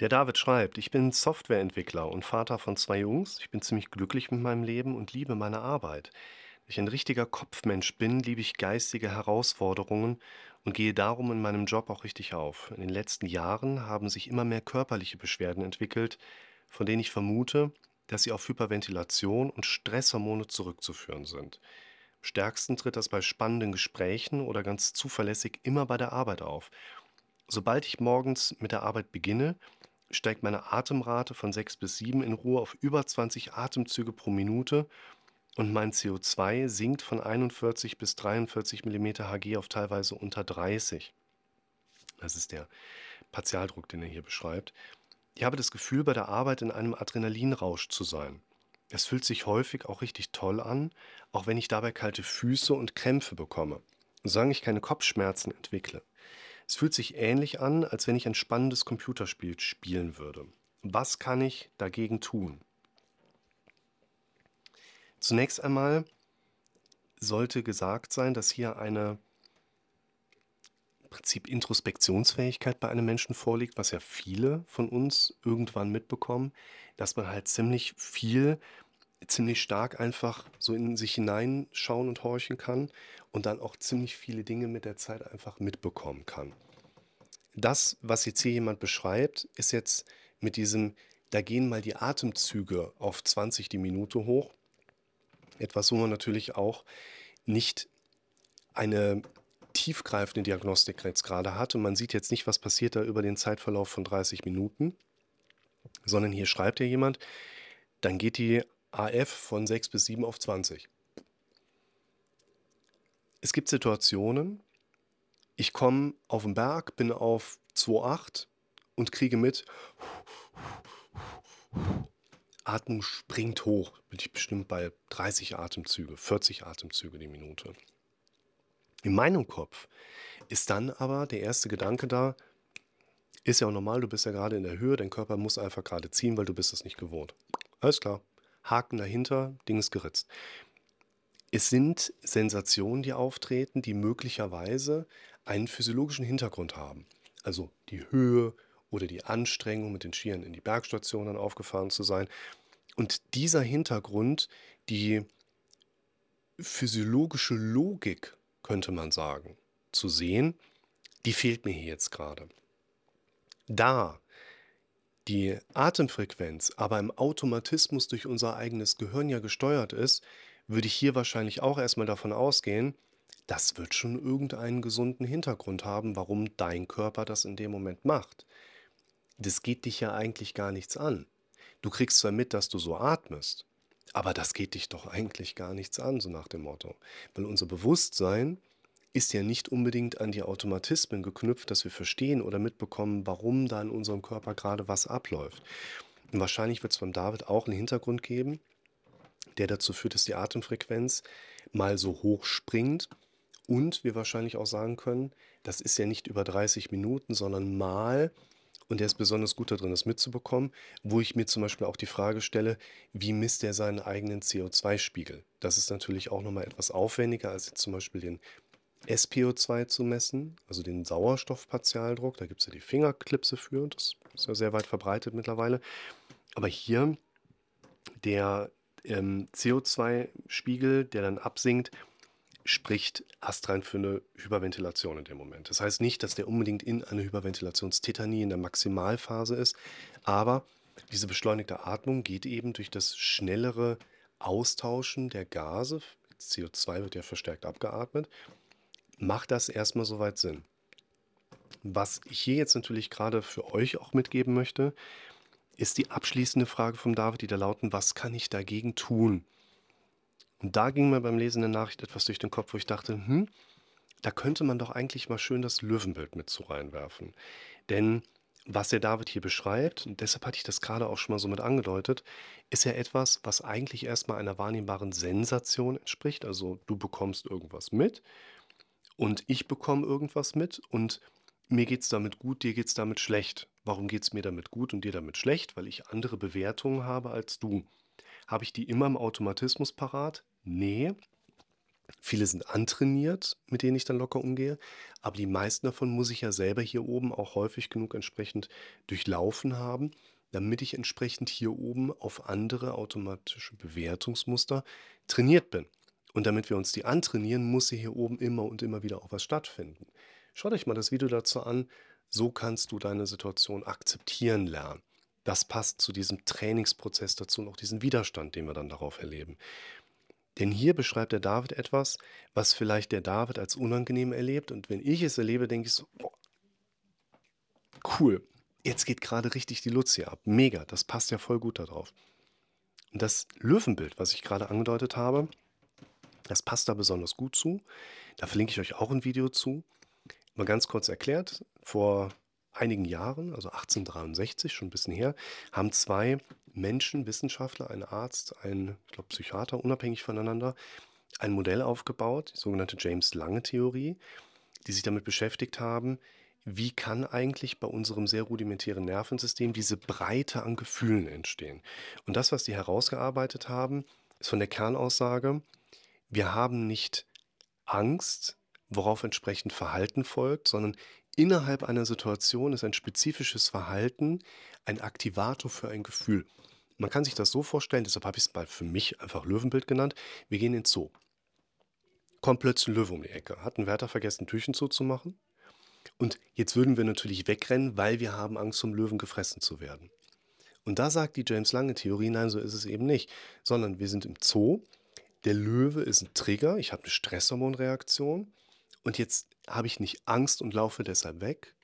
Der David schreibt, ich bin Softwareentwickler und Vater von zwei Jungs. Ich bin ziemlich glücklich mit meinem Leben und liebe meine Arbeit. Da ich ein richtiger Kopfmensch bin, liebe ich geistige Herausforderungen und gehe darum in meinem Job auch richtig auf. In den letzten Jahren haben sich immer mehr körperliche Beschwerden entwickelt, von denen ich vermute, dass sie auf Hyperventilation und Stresshormone zurückzuführen sind. Am stärksten tritt das bei spannenden Gesprächen oder ganz zuverlässig immer bei der Arbeit auf. Sobald ich morgens mit der Arbeit beginne, steigt meine Atemrate von 6 bis 7 in Ruhe auf über 20 Atemzüge pro Minute und mein CO2 sinkt von 41 bis 43 Millimeter Hg auf teilweise unter 30. Das ist der Partialdruck, den er hier beschreibt. Ich habe das Gefühl, bei der Arbeit in einem Adrenalinrausch zu sein. Es fühlt sich häufig auch richtig toll an, auch wenn ich dabei kalte Füße und Krämpfe bekomme, solange ich keine Kopfschmerzen entwickle. Es fühlt sich ähnlich an, als wenn ich ein spannendes Computerspiel spielen würde. Was kann ich dagegen tun? Zunächst einmal sollte gesagt sein, dass hier eine Prinzip Introspektionsfähigkeit bei einem Menschen vorliegt, was ja viele von uns irgendwann mitbekommen, dass man halt ziemlich viel, ziemlich stark einfach so in sich hineinschauen und horchen kann und dann auch ziemlich viele Dinge mit der Zeit einfach mitbekommen kann. Das, was jetzt hier jemand beschreibt, ist jetzt mit diesem, da gehen mal die Atemzüge auf 20 die Minute hoch. Etwas, wo man natürlich auch nicht eine tiefgreifende Diagnostik jetzt gerade hat und man sieht jetzt nicht, was passiert da über den Zeitverlauf von 30 Minuten, sondern hier schreibt ja jemand, dann geht die AF von 6 bis 7 auf 20. Es gibt Situationen, ich komme auf den Berg, bin auf 2,8 und kriege mit, Atmung springt hoch, bin ich bestimmt bei 30 Atemzüge, 40 Atemzüge die Minute. In meinem Kopf ist dann aber der erste Gedanke da, ist ja auch normal, du bist ja gerade in der Höhe, dein Körper muss einfach gerade ziehen, weil du bist es nicht gewohnt. Alles klar. Haken dahinter, Ding ist geritzt. Es sind Sensationen, die auftreten, die möglicherweise einen physiologischen Hintergrund haben. Also die Höhe oder die Anstrengung, mit den Skiern in die Bergstation dann aufgefahren zu sein. Und dieser Hintergrund, die physiologische Logik, könnte man sagen, zu sehen, die fehlt mir hier jetzt gerade. Da die Atemfrequenz aber im Automatismus durch unser eigenes Gehirn ja gesteuert ist, würde ich hier wahrscheinlich auch erstmal davon ausgehen, das wird schon irgendeinen gesunden Hintergrund haben, warum dein Körper das in dem Moment macht. Das geht dich ja eigentlich gar nichts an. Du kriegst zwar mit, dass du so atmest, aber das geht dich doch eigentlich gar nichts an, so nach dem Motto. Weil unser Bewusstsein ist ja nicht unbedingt an die Automatismen geknüpft, dass wir verstehen oder mitbekommen, warum da in unserem Körper gerade was abläuft. Und wahrscheinlich wird es beim David auch einen Hintergrund geben, der dazu führt, dass die Atemfrequenz mal so hoch springt und wir wahrscheinlich auch sagen können, das ist ja nicht über 30 Minuten, sondern mal, und der ist besonders gut darin, das mitzubekommen, wo ich mir zum Beispiel auch die Frage stelle, wie misst er seinen eigenen CO2-Spiegel? Das ist natürlich auch nochmal etwas aufwendiger, als zum Beispiel den SPO2 zu messen, also den Sauerstoffpartialdruck. Da gibt es ja die Fingerklipse für, das ist ja sehr weit verbreitet mittlerweile. Aber hier der ähm, CO2-Spiegel, der dann absinkt, spricht astrein für eine Hyperventilation in dem Moment. Das heißt nicht, dass der unbedingt in einer Hyperventilationstätanie in der Maximalphase ist, aber diese beschleunigte Atmung geht eben durch das schnellere Austauschen der Gase, CO2 wird ja verstärkt abgeatmet, macht das erstmal soweit Sinn. Was ich hier jetzt natürlich gerade für euch auch mitgeben möchte, ist die abschließende Frage vom David, die da lauten, was kann ich dagegen tun? Und da ging mir beim Lesen der Nachricht etwas durch den Kopf, wo ich dachte, hm, da könnte man doch eigentlich mal schön das Löwenbild mit zu reinwerfen. Denn was der David hier beschreibt, und deshalb hatte ich das gerade auch schon mal so mit angedeutet, ist ja etwas, was eigentlich erstmal einer wahrnehmbaren Sensation entspricht. Also du bekommst irgendwas mit und ich bekomme irgendwas mit und mir geht es damit gut, dir geht es damit schlecht. Warum geht es mir damit gut und dir damit schlecht? Weil ich andere Bewertungen habe als du. Habe ich die immer im Automatismus parat? Nee. Viele sind antrainiert, mit denen ich dann locker umgehe, aber die meisten davon muss ich ja selber hier oben auch häufig genug entsprechend durchlaufen haben, damit ich entsprechend hier oben auf andere automatische Bewertungsmuster trainiert bin. Und damit wir uns die antrainieren, muss hier oben immer und immer wieder auch was stattfinden. Schaut euch mal das Video dazu an. So kannst du deine Situation akzeptieren lernen. Das passt zu diesem Trainingsprozess dazu und auch diesen Widerstand, den wir dann darauf erleben. Denn hier beschreibt der David etwas, was vielleicht der David als unangenehm erlebt. Und wenn ich es erlebe, denke ich so, boah, cool, jetzt geht gerade richtig die Luzi ab. Mega, das passt ja voll gut darauf. Und das Löwenbild, was ich gerade angedeutet habe, das passt da besonders gut zu. Da verlinke ich euch auch ein Video zu. Mal ganz kurz erklärt, vor einigen Jahren, also 1863, schon ein bisschen her, haben zwei Menschen, Wissenschaftler, ein Arzt, ein ich glaube, Psychiater, unabhängig voneinander, ein Modell aufgebaut, die sogenannte James-Lange-Theorie, die sich damit beschäftigt haben, wie kann eigentlich bei unserem sehr rudimentären Nervensystem diese Breite an Gefühlen entstehen. Und das, was die herausgearbeitet haben, ist von der Kernaussage, wir haben nicht Angst, worauf entsprechend Verhalten folgt, sondern innerhalb einer Situation ist ein spezifisches Verhalten ein Aktivator für ein Gefühl. Man kann sich das so vorstellen, deshalb habe ich es mal für mich einfach Löwenbild genannt. Wir gehen ins Zoo. Kommt plötzlich ein Löwe um die Ecke. Hat ein Wärter vergessen, Türchen zuzumachen? Und jetzt würden wir natürlich wegrennen, weil wir haben Angst, vom Löwen gefressen zu werden. Und da sagt die James Lange-Theorie, nein, so ist es eben nicht, sondern wir sind im Zoo. Der Löwe ist ein Trigger, ich habe eine Stresshormonreaktion und jetzt habe ich nicht Angst und laufe deshalb weg,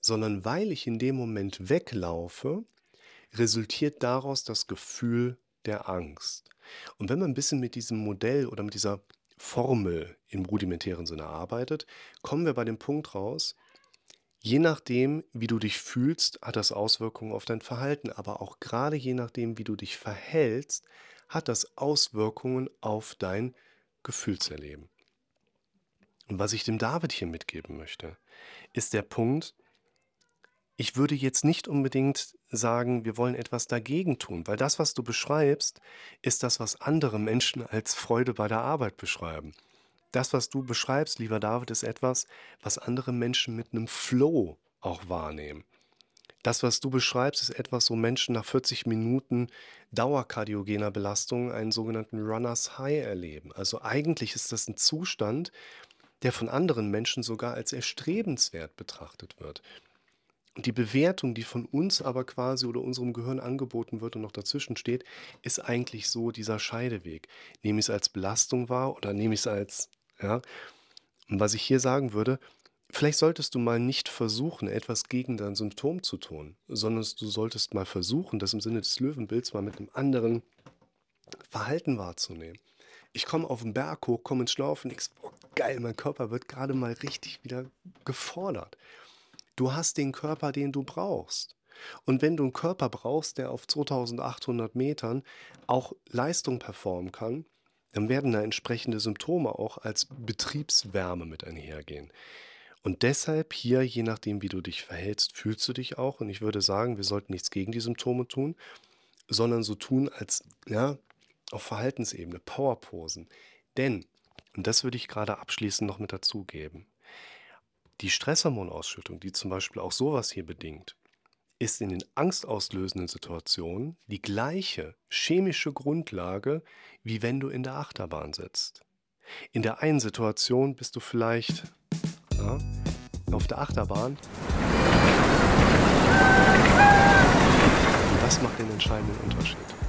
sondern weil ich in dem Moment weglaufe, resultiert daraus das Gefühl der Angst. Und wenn man ein bisschen mit diesem Modell oder mit dieser Formel im rudimentären Sinne arbeitet, kommen wir bei dem Punkt raus, je nachdem, wie du dich fühlst, hat das Auswirkungen auf dein Verhalten, aber auch gerade je nachdem, wie du dich verhältst, hat das Auswirkungen auf dein Gefühlserleben. Und was ich dem David hier mitgeben möchte, ist der Punkt, ich würde jetzt nicht unbedingt sagen, wir wollen etwas dagegen tun, weil das, was du beschreibst, ist das, was andere Menschen als Freude bei der Arbeit beschreiben. Das, was du beschreibst, lieber David, ist etwas, was andere Menschen mit einem Flow auch wahrnehmen. Das, was du beschreibst, ist etwas, wo Menschen nach 40 Minuten dauerkardiogener Belastung einen sogenannten Runners High erleben. Also eigentlich ist das ein Zustand, der von anderen Menschen sogar als erstrebenswert betrachtet wird. Und die Bewertung, die von uns aber quasi oder unserem Gehirn angeboten wird und noch dazwischen steht, ist eigentlich so dieser Scheideweg. Nehme ich es als Belastung wahr oder nehme ich es als, ja. Und was ich hier sagen würde, vielleicht solltest du mal nicht versuchen, etwas gegen dein Symptom zu tun, sondern du solltest mal versuchen, das im Sinne des Löwenbilds mal mit einem anderen Verhalten wahrzunehmen. Ich komme auf den Berg hoch, komme ins Schlaufen, nix, oh, geil, mein Körper wird gerade mal richtig wieder gefordert. Du hast den Körper, den du brauchst. Und wenn du einen Körper brauchst, der auf 2800 Metern auch Leistung performen kann, dann werden da entsprechende Symptome auch als Betriebswärme mit einhergehen. Und deshalb hier, je nachdem, wie du dich verhältst, fühlst du dich auch. Und ich würde sagen, wir sollten nichts gegen die Symptome tun, sondern so tun, als ja, auf Verhaltensebene, Powerposen. Denn, und das würde ich gerade abschließend noch mit dazugeben, die Stresshormonausschüttung, die zum Beispiel auch sowas hier bedingt, ist in den angstauslösenden Situationen die gleiche chemische Grundlage, wie wenn du in der Achterbahn sitzt. In der einen Situation bist du vielleicht ja? Auf der Achterbahn. Und das macht den entscheidenden Unterschied.